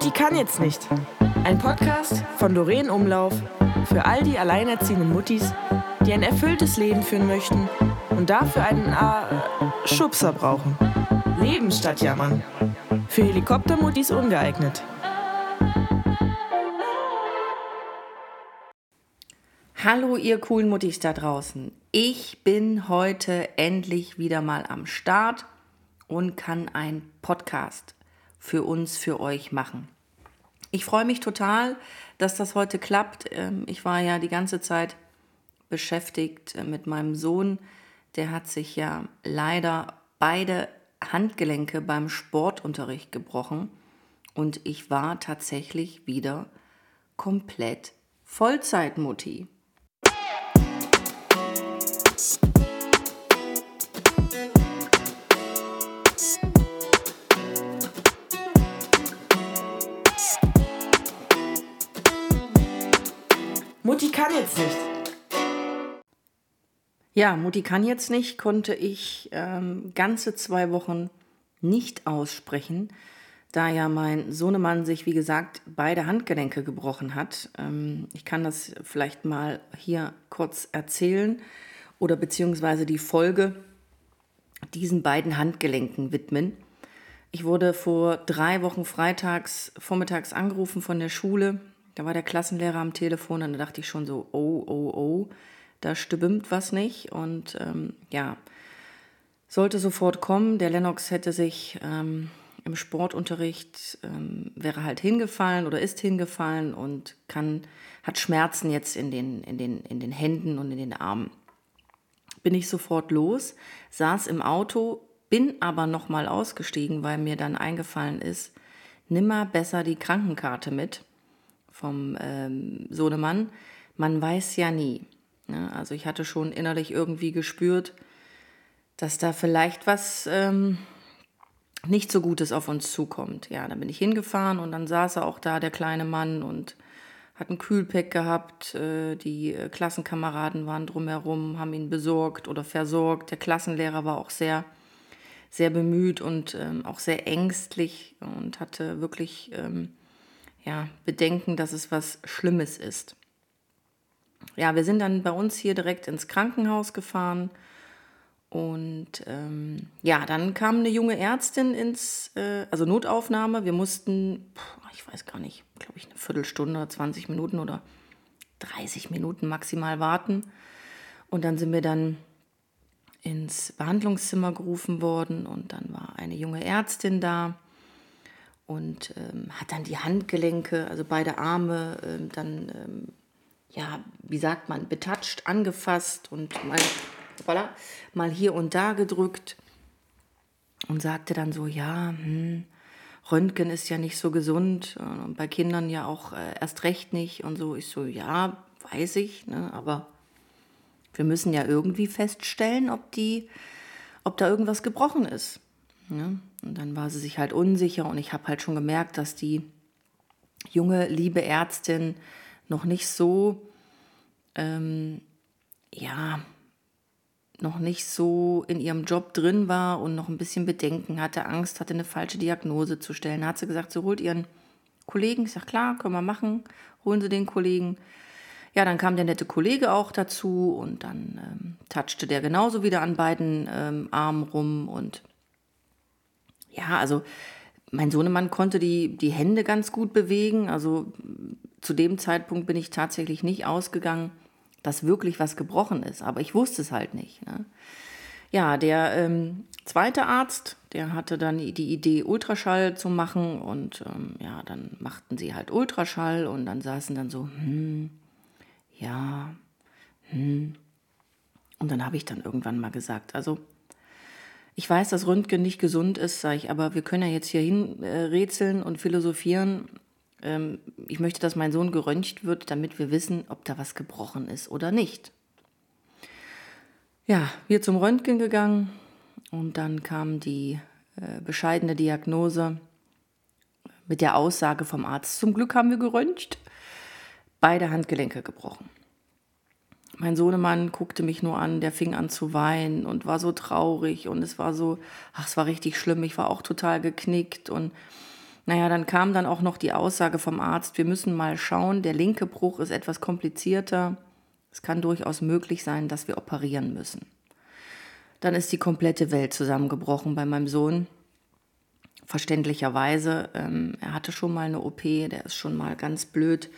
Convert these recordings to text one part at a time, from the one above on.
Mutti kann jetzt nicht. Ein Podcast von Doreen Umlauf für all die alleinerziehenden Muttis, die ein erfülltes Leben führen möchten und dafür einen äh, Schubser brauchen. Leben statt Jammern. Für Helikoptermuttis ungeeignet. Hallo ihr coolen Muttis da draußen. Ich bin heute endlich wieder mal am Start und kann einen Podcast für uns, für euch machen. Ich freue mich total, dass das heute klappt. Ähm, ich war ja die ganze Zeit beschäftigt äh, mit meinem Sohn. Der hat sich ja leider beide Handgelenke beim Sportunterricht gebrochen und ich war tatsächlich wieder komplett Vollzeitmutti. Ja, Mutti kann jetzt nicht, konnte ich ähm, ganze zwei Wochen nicht aussprechen, da ja mein Sohnemann sich, wie gesagt, beide Handgelenke gebrochen hat. Ähm, ich kann das vielleicht mal hier kurz erzählen oder beziehungsweise die Folge diesen beiden Handgelenken widmen. Ich wurde vor drei Wochen freitags vormittags angerufen von der Schule da war der Klassenlehrer am Telefon und da dachte ich schon so, oh, oh, oh, da stimmt was nicht. Und ähm, ja, sollte sofort kommen. Der Lennox hätte sich ähm, im Sportunterricht, ähm, wäre halt hingefallen oder ist hingefallen und kann, hat Schmerzen jetzt in den, in, den, in den Händen und in den Armen. Bin ich sofort los, saß im Auto, bin aber nochmal ausgestiegen, weil mir dann eingefallen ist, nimmer besser die Krankenkarte mit vom ähm, Sohnemann, man weiß ja nie. Ne? Also ich hatte schon innerlich irgendwie gespürt, dass da vielleicht was ähm, nicht so Gutes auf uns zukommt. Ja, dann bin ich hingefahren und dann saß er auch da, der kleine Mann, und hat ein Kühlpack gehabt. Äh, die äh, Klassenkameraden waren drumherum, haben ihn besorgt oder versorgt. Der Klassenlehrer war auch sehr, sehr bemüht und ähm, auch sehr ängstlich und hatte wirklich ähm, ja, bedenken, dass es was Schlimmes ist. Ja, wir sind dann bei uns hier direkt ins Krankenhaus gefahren. Und ähm, ja, dann kam eine junge Ärztin ins, äh, also Notaufnahme. Wir mussten, ich weiß gar nicht, glaube ich, eine Viertelstunde, 20 Minuten oder 30 Minuten maximal warten. Und dann sind wir dann ins Behandlungszimmer gerufen worden und dann war eine junge Ärztin da und ähm, hat dann die Handgelenke, also beide Arme, ähm, dann, ähm, ja, wie sagt man, betatscht, angefasst und mal, voilà, mal hier und da gedrückt und sagte dann so, ja, hm, Röntgen ist ja nicht so gesund äh, und bei Kindern ja auch äh, erst recht nicht und so. Ich so, ja, weiß ich, ne, aber wir müssen ja irgendwie feststellen, ob die, ob da irgendwas gebrochen ist. Ne? Und dann war sie sich halt unsicher und ich habe halt schon gemerkt, dass die junge, liebe Ärztin noch nicht so, ähm, ja, noch nicht so in ihrem Job drin war und noch ein bisschen Bedenken hatte, Angst hatte, eine falsche Diagnose zu stellen. Da hat sie gesagt, sie holt ihren Kollegen. Ich sage, klar, können wir machen, holen Sie den Kollegen. Ja, dann kam der nette Kollege auch dazu und dann ähm, touchte der genauso wieder an beiden ähm, Armen rum und ja, also mein Sohnemann konnte die, die Hände ganz gut bewegen. Also zu dem Zeitpunkt bin ich tatsächlich nicht ausgegangen, dass wirklich was gebrochen ist. Aber ich wusste es halt nicht. Ne? Ja, der ähm, zweite Arzt, der hatte dann die Idee, Ultraschall zu machen. Und ähm, ja, dann machten sie halt Ultraschall und dann saßen dann so, hm, ja, hm. Und dann habe ich dann irgendwann mal gesagt, also ich weiß, dass Röntgen nicht gesund ist, sage ich, aber wir können ja jetzt hier hin äh, rätseln und philosophieren. Ähm, ich möchte, dass mein Sohn geröntgt wird, damit wir wissen, ob da was gebrochen ist oder nicht. Ja, wir zum Röntgen gegangen und dann kam die äh, bescheidene Diagnose mit der Aussage vom Arzt, zum Glück haben wir geröntgt, beide Handgelenke gebrochen. Mein Sohnemann guckte mich nur an, der fing an zu weinen und war so traurig und es war so, ach, es war richtig schlimm. Ich war auch total geknickt und Naja, dann kam dann auch noch die Aussage vom Arzt, wir müssen mal schauen, der linke Bruch ist etwas komplizierter. Es kann durchaus möglich sein, dass wir operieren müssen. Dann ist die komplette Welt zusammengebrochen bei meinem Sohn. Verständlicherweise, ähm, er hatte schon mal eine OP, der ist schon mal ganz blöd,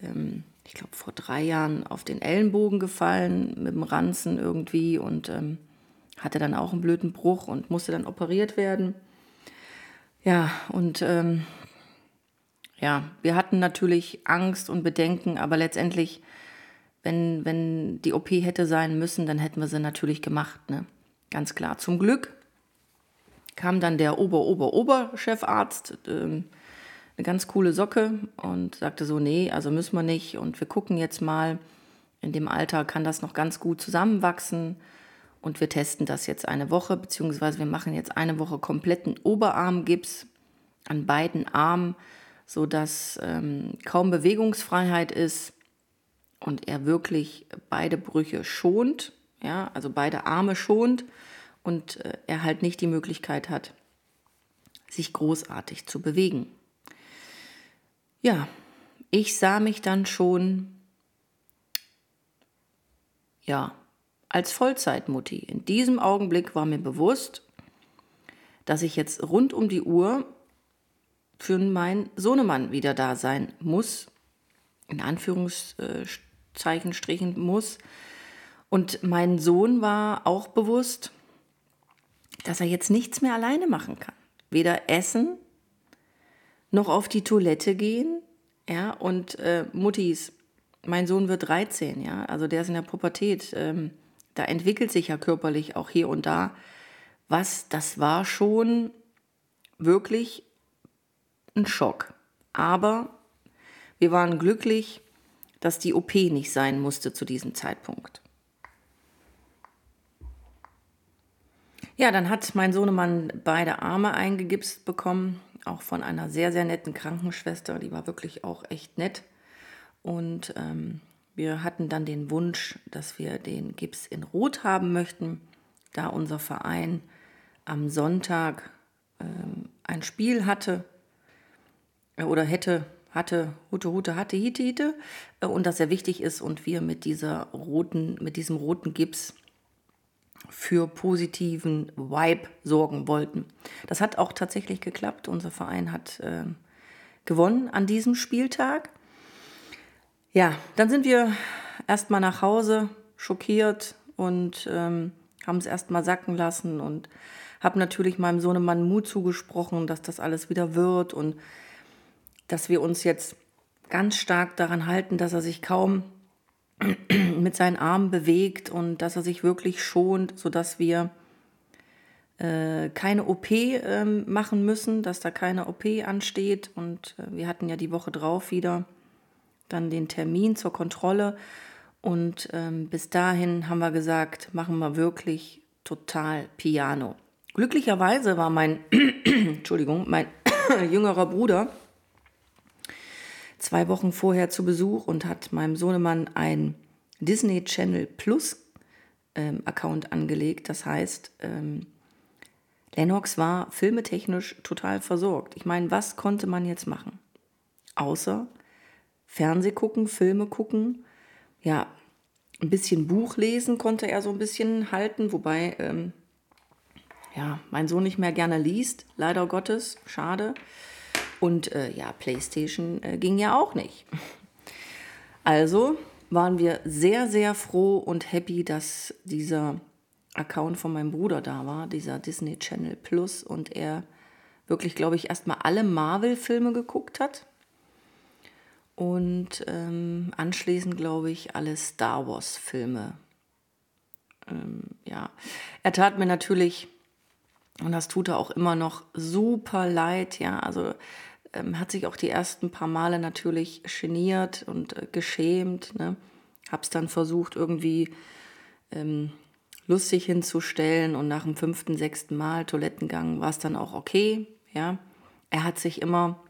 ähm, ich glaube vor drei Jahren auf den Ellenbogen gefallen mit dem Ranzen irgendwie und ähm, hatte dann auch einen blöden Bruch und musste dann operiert werden. Ja, und ähm, ja, wir hatten natürlich Angst und Bedenken, aber letztendlich, wenn, wenn die OP hätte sein müssen, dann hätten wir sie natürlich gemacht, ne? Ganz klar. Zum Glück kam dann der Ober-Ober-Oberchefarzt, ähm, eine ganz coole Socke und sagte so, nee, also müssen wir nicht. Und wir gucken jetzt mal, in dem Alter kann das noch ganz gut zusammenwachsen. Und wir testen das jetzt eine Woche, beziehungsweise wir machen jetzt eine Woche kompletten Oberarmgips an beiden Armen, sodass ähm, kaum Bewegungsfreiheit ist und er wirklich beide Brüche schont, ja, also beide Arme schont und äh, er halt nicht die Möglichkeit hat, sich großartig zu bewegen. Ja, ich sah mich dann schon, ja, als Vollzeitmutti. In diesem Augenblick war mir bewusst, dass ich jetzt rund um die Uhr für meinen Sohnemann wieder da sein muss, in Anführungszeichen Strichen muss. Und mein Sohn war auch bewusst, dass er jetzt nichts mehr alleine machen kann. Weder essen, noch auf die Toilette gehen. Ja, und äh, Muttis, mein Sohn wird 13, ja, also der ist in der Pubertät. Ähm, da entwickelt sich ja körperlich auch hier und da was. Das war schon wirklich ein Schock. Aber wir waren glücklich, dass die OP nicht sein musste zu diesem Zeitpunkt. Ja, dann hat mein Sohnemann beide Arme eingegipst bekommen, auch von einer sehr, sehr netten Krankenschwester. Die war wirklich auch echt nett. Und ähm, wir hatten dann den Wunsch, dass wir den Gips in Rot haben möchten, da unser Verein am Sonntag ähm, ein Spiel hatte äh, oder hätte, hatte, Hute, Hute, hatte, Hite, Hite äh, und das sehr wichtig ist und wir mit dieser roten, mit diesem roten Gips für positiven Vibe sorgen wollten. Das hat auch tatsächlich geklappt. Unser Verein hat äh, gewonnen an diesem Spieltag. Ja, dann sind wir erstmal nach Hause, schockiert und ähm, haben es erstmal sacken lassen und habe natürlich meinem Sohnemann Mut zugesprochen, dass das alles wieder wird und dass wir uns jetzt ganz stark daran halten, dass er sich kaum mit seinen Armen bewegt und dass er sich wirklich schont, sodass wir äh, keine OP äh, machen müssen, dass da keine OP ansteht. Und äh, wir hatten ja die Woche drauf wieder dann den Termin zur Kontrolle. Und ähm, bis dahin haben wir gesagt, machen wir wirklich total Piano. Glücklicherweise war mein, Entschuldigung, mein jüngerer Bruder zwei Wochen vorher zu Besuch und hat meinem Sohnemann ein Disney Channel Plus ähm, Account angelegt. Das heißt, ähm, Lennox war filmetechnisch total versorgt. Ich meine, was konnte man jetzt machen? Außer Fernseh gucken, Filme gucken, ja, ein bisschen Buch lesen konnte er so ein bisschen halten, wobei ähm, ja, mein Sohn nicht mehr gerne liest, leider Gottes, schade. Und äh, ja, PlayStation äh, ging ja auch nicht. Also waren wir sehr, sehr froh und happy, dass dieser Account von meinem Bruder da war, dieser Disney Channel Plus, und er wirklich, glaube ich, erstmal alle Marvel-Filme geguckt hat und ähm, anschließend, glaube ich, alle Star Wars-Filme. Ähm, ja, er tat mir natürlich, und das tut er auch immer noch, super leid. Ja, also ähm, hat sich auch die ersten paar Male natürlich geniert und äh, geschämt. Ne? Hab's dann versucht, irgendwie ähm, lustig hinzustellen und nach dem fünften, sechsten Mal Toilettengang war es dann auch okay. Ja, er hat sich immer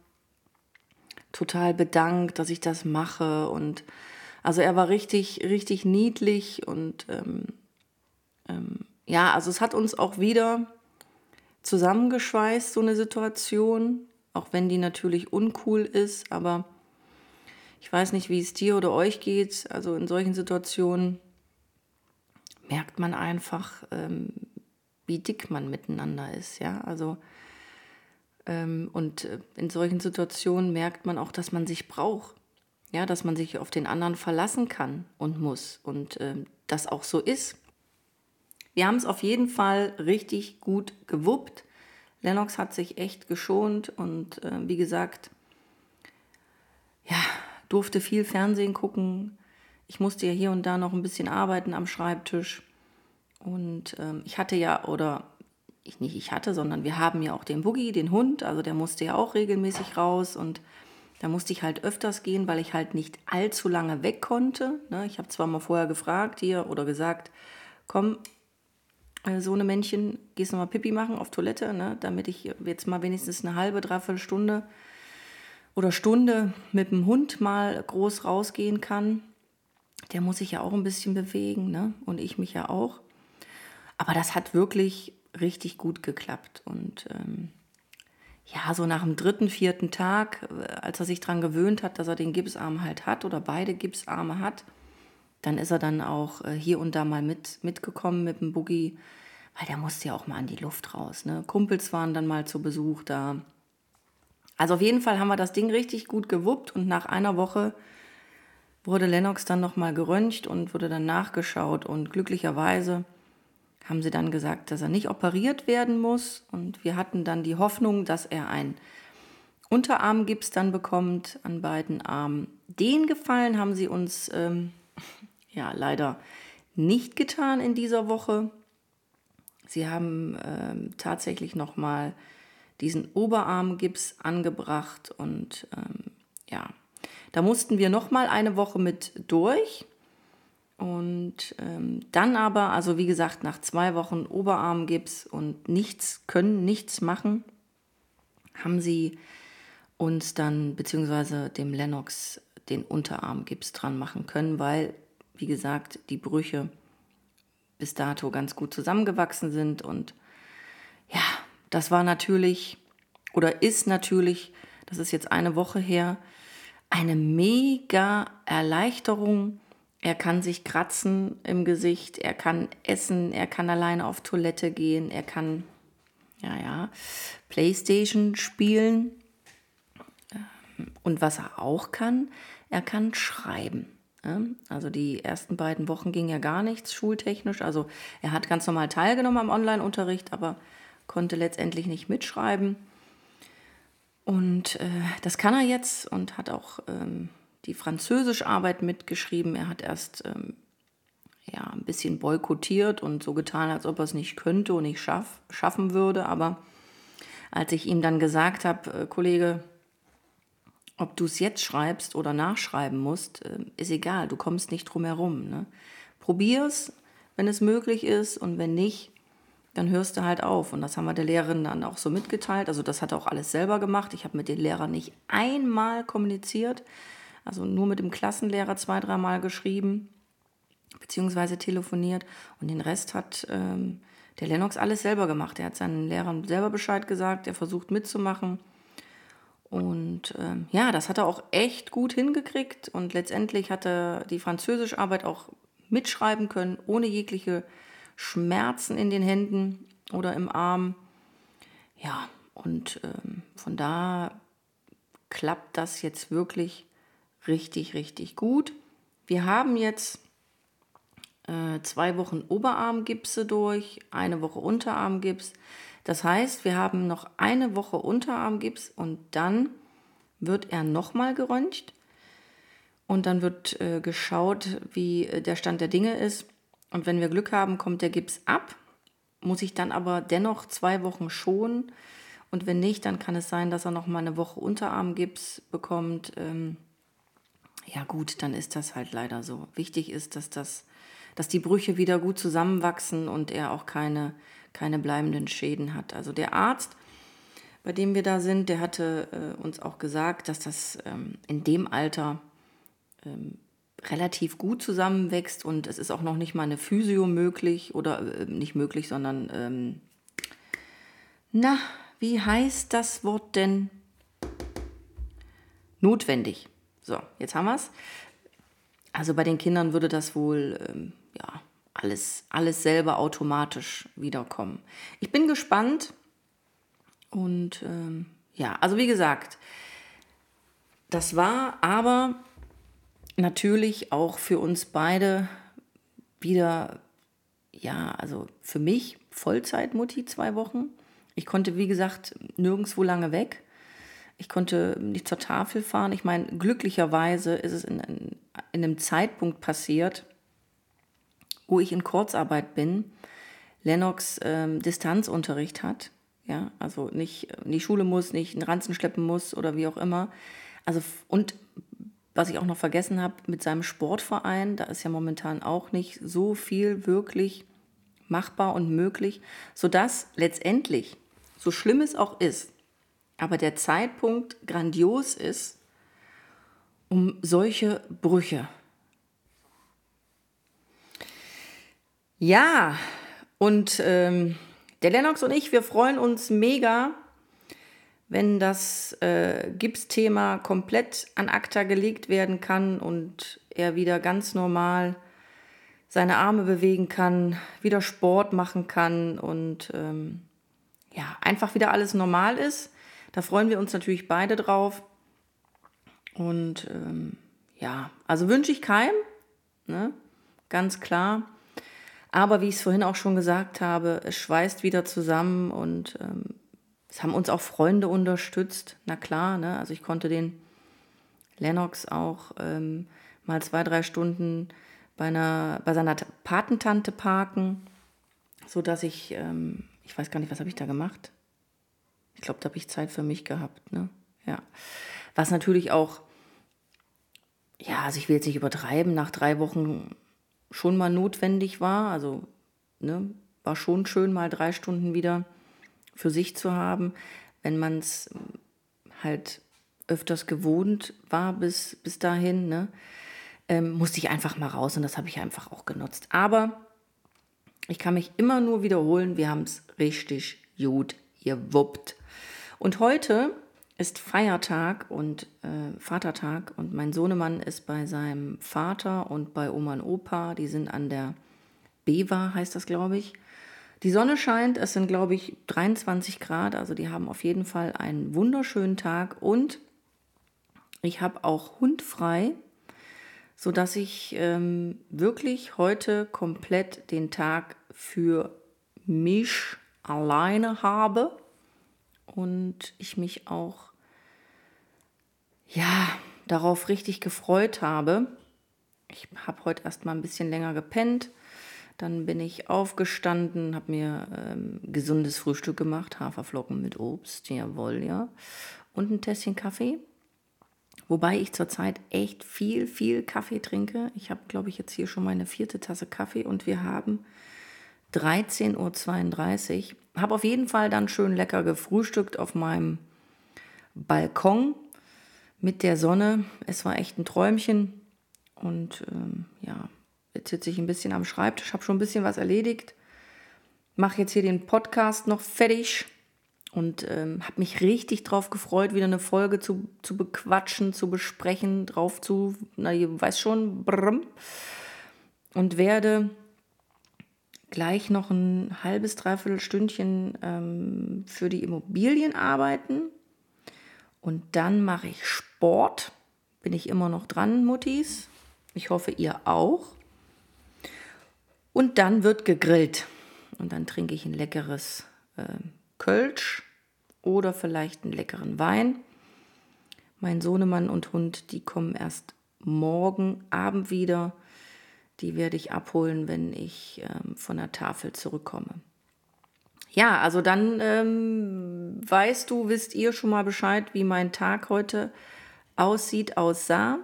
total bedankt, dass ich das mache. Und also er war richtig, richtig niedlich und ähm, ähm, ja, also es hat uns auch wieder zusammengeschweißt, so eine Situation. Auch wenn die natürlich uncool ist, aber ich weiß nicht, wie es dir oder euch geht. Also in solchen Situationen merkt man einfach, ähm, wie dick man miteinander ist. Ja, also ähm, und äh, in solchen Situationen merkt man auch, dass man sich braucht. Ja, dass man sich auf den anderen verlassen kann und muss und ähm, das auch so ist. Wir haben es auf jeden Fall richtig gut gewuppt. Lennox hat sich echt geschont und äh, wie gesagt, ja, durfte viel Fernsehen gucken. Ich musste ja hier und da noch ein bisschen arbeiten am Schreibtisch. Und ähm, ich hatte ja, oder ich nicht ich hatte, sondern wir haben ja auch den Boogie, den Hund, also der musste ja auch regelmäßig raus und da musste ich halt öfters gehen, weil ich halt nicht allzu lange weg konnte. Ne? Ich habe zwar mal vorher gefragt hier oder gesagt, komm, so eine Männchen, gehst du mal Pipi machen auf Toilette, ne? damit ich jetzt mal wenigstens eine halbe, dreiviertel Stunde oder Stunde mit dem Hund mal groß rausgehen kann. Der muss sich ja auch ein bisschen bewegen ne? und ich mich ja auch. Aber das hat wirklich richtig gut geklappt. Und ähm, ja, so nach dem dritten, vierten Tag, äh, als er sich daran gewöhnt hat, dass er den Gipsarm halt hat oder beide Gipsarme hat, dann ist er dann auch äh, hier und da mal mit, mitgekommen mit dem Boogie, weil der musste ja auch mal an die Luft raus. Ne? Kumpels waren dann mal zu Besuch da. Also auf jeden Fall haben wir das Ding richtig gut gewuppt und nach einer Woche wurde Lennox dann nochmal geröntgt und wurde dann nachgeschaut und glücklicherweise haben sie dann gesagt, dass er nicht operiert werden muss und wir hatten dann die Hoffnung, dass er ein Unterarmgips dann bekommt an beiden Armen. Den Gefallen haben sie uns ähm, ja leider nicht getan in dieser Woche. Sie haben ähm, tatsächlich noch mal diesen Oberarmgips angebracht und ähm, ja, da mussten wir noch mal eine Woche mit durch. Und ähm, dann aber, also wie gesagt, nach zwei Wochen Oberarmgips und nichts können, nichts machen, haben sie uns dann, beziehungsweise dem Lennox, den Unterarmgips dran machen können, weil wie gesagt, die Brüche bis dato ganz gut zusammengewachsen sind. Und ja, das war natürlich oder ist natürlich, das ist jetzt eine Woche her, eine mega Erleichterung. Er kann sich kratzen im Gesicht, er kann essen, er kann alleine auf Toilette gehen, er kann, ja, ja, Playstation spielen. Und was er auch kann, er kann schreiben. Also die ersten beiden Wochen ging ja gar nichts schultechnisch. Also er hat ganz normal teilgenommen am Online-Unterricht, aber konnte letztendlich nicht mitschreiben. Und äh, das kann er jetzt und hat auch ähm, die Französischarbeit mitgeschrieben. Er hat erst ähm, ja, ein bisschen boykottiert und so getan, als ob er es nicht könnte und nicht schaff, schaffen würde. Aber als ich ihm dann gesagt habe, äh, Kollege, ob du es jetzt schreibst oder nachschreiben musst, äh, ist egal, du kommst nicht drum herum. Ne? Probier es, wenn es möglich ist und wenn nicht, dann hörst du halt auf. Und das haben wir der Lehrerin dann auch so mitgeteilt. Also das hat er auch alles selber gemacht. Ich habe mit den Lehrern nicht einmal kommuniziert, also nur mit dem Klassenlehrer zwei, dreimal geschrieben, beziehungsweise telefoniert. Und den Rest hat ähm, der Lennox alles selber gemacht. Er hat seinen Lehrern selber Bescheid gesagt, er versucht mitzumachen. Und ähm, ja, das hat er auch echt gut hingekriegt und letztendlich hat er die Französischarbeit auch mitschreiben können, ohne jegliche Schmerzen in den Händen oder im Arm. Ja, und ähm, von da klappt das jetzt wirklich richtig, richtig gut. Wir haben jetzt äh, zwei Wochen Oberarmgipse durch, eine Woche Unterarmgips. Das heißt, wir haben noch eine Woche Unterarmgips und dann wird er nochmal geröntgt und dann wird äh, geschaut, wie äh, der Stand der Dinge ist. Und wenn wir Glück haben, kommt der Gips ab, muss ich dann aber dennoch zwei Wochen schonen. Und wenn nicht, dann kann es sein, dass er noch mal eine Woche Unterarmgips bekommt. Ähm, ja gut, dann ist das halt leider so. Wichtig ist, dass, das, dass die Brüche wieder gut zusammenwachsen und er auch keine keine bleibenden Schäden hat. Also der Arzt, bei dem wir da sind, der hatte äh, uns auch gesagt, dass das ähm, in dem Alter ähm, relativ gut zusammenwächst und es ist auch noch nicht mal eine Physio möglich oder äh, nicht möglich, sondern ähm, na, wie heißt das Wort denn? notwendig. So, jetzt haben wir es. Also bei den Kindern würde das wohl ähm, ja, alles, alles selber automatisch wiederkommen. Ich bin gespannt und ähm, ja, also wie gesagt, das war aber natürlich auch für uns beide wieder, ja, also für mich Vollzeitmutti zwei Wochen. Ich konnte, wie gesagt, nirgendwo lange weg. Ich konnte nicht zur Tafel fahren. Ich meine, glücklicherweise ist es in, in, in einem Zeitpunkt passiert, wo ich in Kurzarbeit bin, Lennox ähm, Distanzunterricht hat. Ja, also nicht in die Schule muss, nicht einen Ranzen schleppen muss oder wie auch immer. Also, und was ich auch noch vergessen habe, mit seinem Sportverein, da ist ja momentan auch nicht so viel wirklich machbar und möglich, sodass letztendlich, so schlimm es auch ist, aber der Zeitpunkt grandios ist, um solche Brüche. Ja, und ähm, der Lennox und ich, wir freuen uns mega, wenn das äh, Gipsthema komplett an ACTA gelegt werden kann und er wieder ganz normal seine Arme bewegen kann, wieder Sport machen kann und ähm, ja, einfach wieder alles normal ist. Da freuen wir uns natürlich beide drauf. Und ähm, ja, also wünsche ich keinem, ne? ganz klar. Aber wie ich es vorhin auch schon gesagt habe, es schweißt wieder zusammen und ähm, es haben uns auch Freunde unterstützt. Na klar, ne? also ich konnte den Lennox auch ähm, mal zwei, drei Stunden bei, einer, bei seiner Patentante parken, sodass ich, ähm, ich weiß gar nicht, was habe ich da gemacht? Ich glaube, da habe ich Zeit für mich gehabt. Ne? Ja. Was natürlich auch, ja, also ich will jetzt nicht übertreiben, nach drei Wochen schon mal notwendig war. Also ne, war schon schön, mal drei Stunden wieder für sich zu haben, wenn man es halt öfters gewohnt war bis, bis dahin. Ne? Ähm, musste ich einfach mal raus und das habe ich einfach auch genutzt. Aber ich kann mich immer nur wiederholen, wir haben es richtig gut gewuppt. Und heute ist Feiertag und äh, Vatertag und mein Sohnemann ist bei seinem Vater und bei Oma und Opa. Die sind an der Bewa, heißt das, glaube ich. Die Sonne scheint, es sind, glaube ich, 23 Grad, also die haben auf jeden Fall einen wunderschönen Tag und ich habe auch Hund frei, sodass ich ähm, wirklich heute komplett den Tag für mich alleine habe und ich mich auch ja darauf richtig gefreut habe. Ich habe heute erst mal ein bisschen länger gepennt. Dann bin ich aufgestanden, habe mir ähm, gesundes Frühstück gemacht, Haferflocken mit Obst, jawohl, ja. Und ein Tässchen Kaffee. Wobei ich zurzeit echt viel, viel Kaffee trinke. Ich habe, glaube ich, jetzt hier schon meine vierte Tasse Kaffee und wir haben 13.32 Uhr. Habe auf jeden Fall dann schön lecker gefrühstückt auf meinem Balkon mit der Sonne. Es war echt ein Träumchen. Und ähm, ja, jetzt sitze ich ein bisschen am Schreibtisch, habe schon ein bisschen was erledigt. Mache jetzt hier den Podcast noch fertig und ähm, habe mich richtig drauf gefreut, wieder eine Folge zu, zu bequatschen, zu besprechen, drauf zu, na, ihr weiß schon, brrm. und werde gleich noch ein halbes, dreiviertel Stündchen ähm, für die Immobilien arbeiten. Und dann mache ich Sport. Bin ich immer noch dran, Muttis. Ich hoffe, ihr auch. Und dann wird gegrillt. Und dann trinke ich ein leckeres äh, Kölsch oder vielleicht einen leckeren Wein. Mein Sohnemann und Hund, die kommen erst morgen Abend wieder. Die werde ich abholen, wenn ich ähm, von der Tafel zurückkomme. Ja, also dann ähm, weißt du, wisst ihr schon mal Bescheid, wie mein Tag heute aussieht, aussah.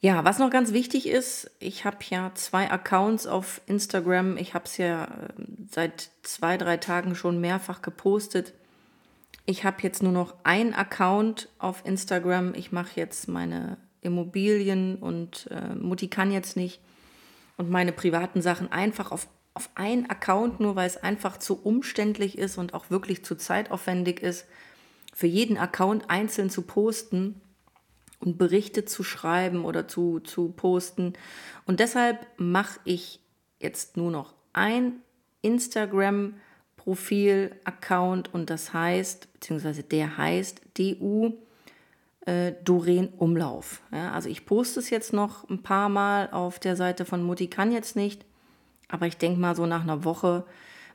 Ja, was noch ganz wichtig ist, ich habe ja zwei Accounts auf Instagram. Ich habe es ja ähm, seit zwei, drei Tagen schon mehrfach gepostet. Ich habe jetzt nur noch einen Account auf Instagram. Ich mache jetzt meine Immobilien und äh, Mutti kann jetzt nicht und meine privaten Sachen einfach auf, auf einen Account, nur weil es einfach zu umständlich ist und auch wirklich zu zeitaufwendig ist für jeden Account einzeln zu posten und Berichte zu schreiben oder zu, zu posten. Und deshalb mache ich jetzt nur noch ein Instagram-Profil-Account und das heißt, beziehungsweise der heißt DU äh, Doreen Umlauf. Ja, also ich poste es jetzt noch ein paar Mal auf der Seite von Mutti kann jetzt nicht, aber ich denke mal so nach einer Woche,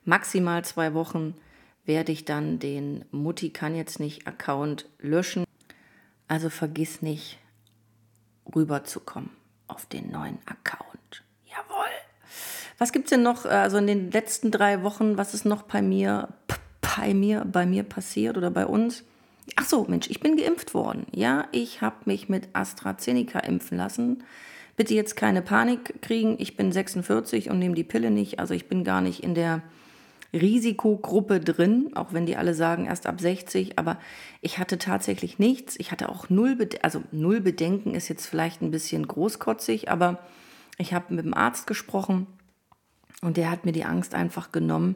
maximal zwei Wochen, werde ich dann den Mutti kann jetzt nicht Account löschen. Also vergiss nicht rüberzukommen auf den neuen Account. Jawohl. Was gibt es denn noch, also in den letzten drei Wochen, was ist noch bei mir, bei mir, bei mir passiert oder bei uns? Ach so, Mensch, ich bin geimpft worden. Ja, ich habe mich mit AstraZeneca impfen lassen. Bitte jetzt keine Panik kriegen. Ich bin 46 und nehme die Pille nicht. Also ich bin gar nicht in der Risikogruppe drin, auch wenn die alle sagen erst ab 60. Aber ich hatte tatsächlich nichts. Ich hatte auch null, Bede also null Bedenken ist jetzt vielleicht ein bisschen großkotzig, aber ich habe mit dem Arzt gesprochen und der hat mir die Angst einfach genommen.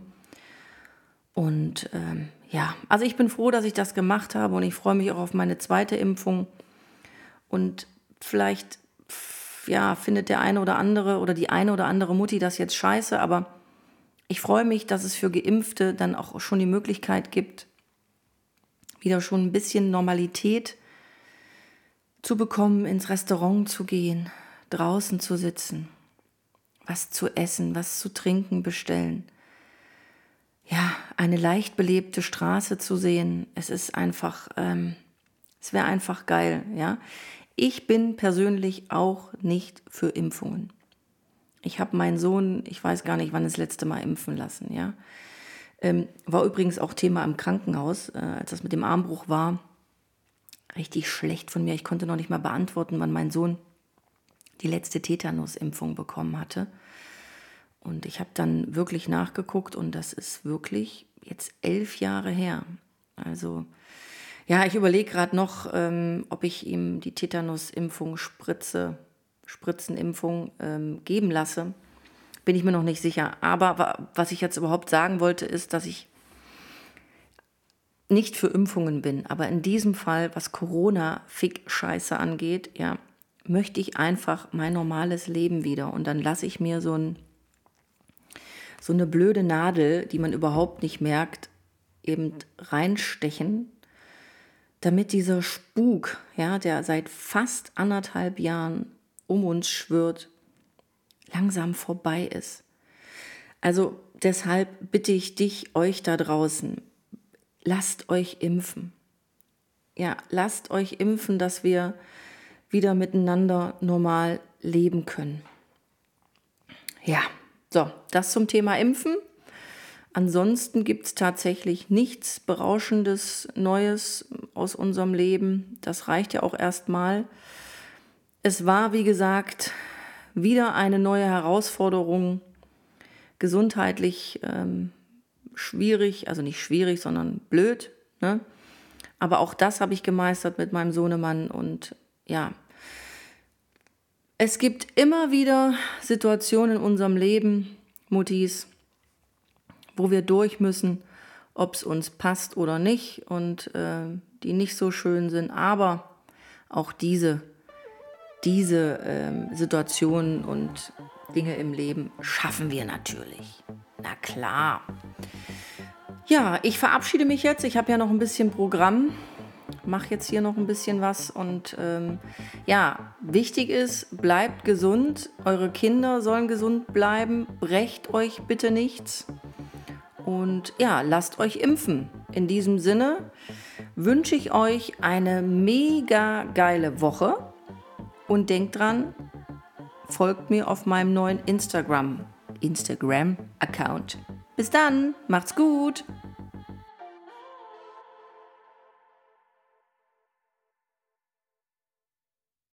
Und ähm, ja, also ich bin froh, dass ich das gemacht habe und ich freue mich auch auf meine zweite Impfung. Und vielleicht ja, findet der eine oder andere oder die eine oder andere Mutti das jetzt scheiße, aber ich freue mich, dass es für Geimpfte dann auch schon die Möglichkeit gibt, wieder schon ein bisschen Normalität zu bekommen, ins Restaurant zu gehen, draußen zu sitzen, was zu essen, was zu trinken bestellen ja, eine leicht belebte Straße zu sehen. Es ist einfach, ähm, es wäre einfach geil, ja. Ich bin persönlich auch nicht für Impfungen. Ich habe meinen Sohn, ich weiß gar nicht, wann das letzte Mal impfen lassen, ja. Ähm, war übrigens auch Thema im Krankenhaus, äh, als das mit dem Armbruch war. Richtig schlecht von mir. Ich konnte noch nicht mal beantworten, wann mein Sohn die letzte Tetanus-Impfung bekommen hatte. Und ich habe dann wirklich nachgeguckt und das ist wirklich jetzt elf Jahre her. Also ja, ich überlege gerade noch, ähm, ob ich ihm die Tetanus-Impfung, Spritze, Spritzenimpfung ähm, geben lasse. Bin ich mir noch nicht sicher. Aber was ich jetzt überhaupt sagen wollte, ist, dass ich nicht für Impfungen bin. Aber in diesem Fall, was Corona-Fick-Scheiße angeht, ja, möchte ich einfach mein normales Leben wieder. Und dann lasse ich mir so ein so eine blöde Nadel, die man überhaupt nicht merkt, eben reinstechen, damit dieser Spuk, ja, der seit fast anderthalb Jahren um uns schwirrt, langsam vorbei ist. Also deshalb bitte ich dich, euch da draußen, lasst euch impfen. Ja, lasst euch impfen, dass wir wieder miteinander normal leben können. Ja. So, das zum Thema Impfen. Ansonsten gibt es tatsächlich nichts Berauschendes Neues aus unserem Leben. Das reicht ja auch erstmal. Es war, wie gesagt, wieder eine neue Herausforderung, gesundheitlich ähm, schwierig, also nicht schwierig, sondern blöd. Ne? Aber auch das habe ich gemeistert mit meinem Sohnemann und ja, es gibt immer wieder Situationen in unserem Leben, Muttis, wo wir durch müssen, ob es uns passt oder nicht und äh, die nicht so schön sind. Aber auch diese, diese äh, Situationen und Dinge im Leben schaffen wir natürlich. Na klar. Ja, ich verabschiede mich jetzt. Ich habe ja noch ein bisschen Programm mache jetzt hier noch ein bisschen was. Und ähm, ja, wichtig ist, bleibt gesund. Eure Kinder sollen gesund bleiben. Brecht euch bitte nichts. Und ja, lasst euch impfen. In diesem Sinne wünsche ich euch eine mega geile Woche. Und denkt dran, folgt mir auf meinem neuen Instagram, Instagram-Account. Bis dann, macht's gut!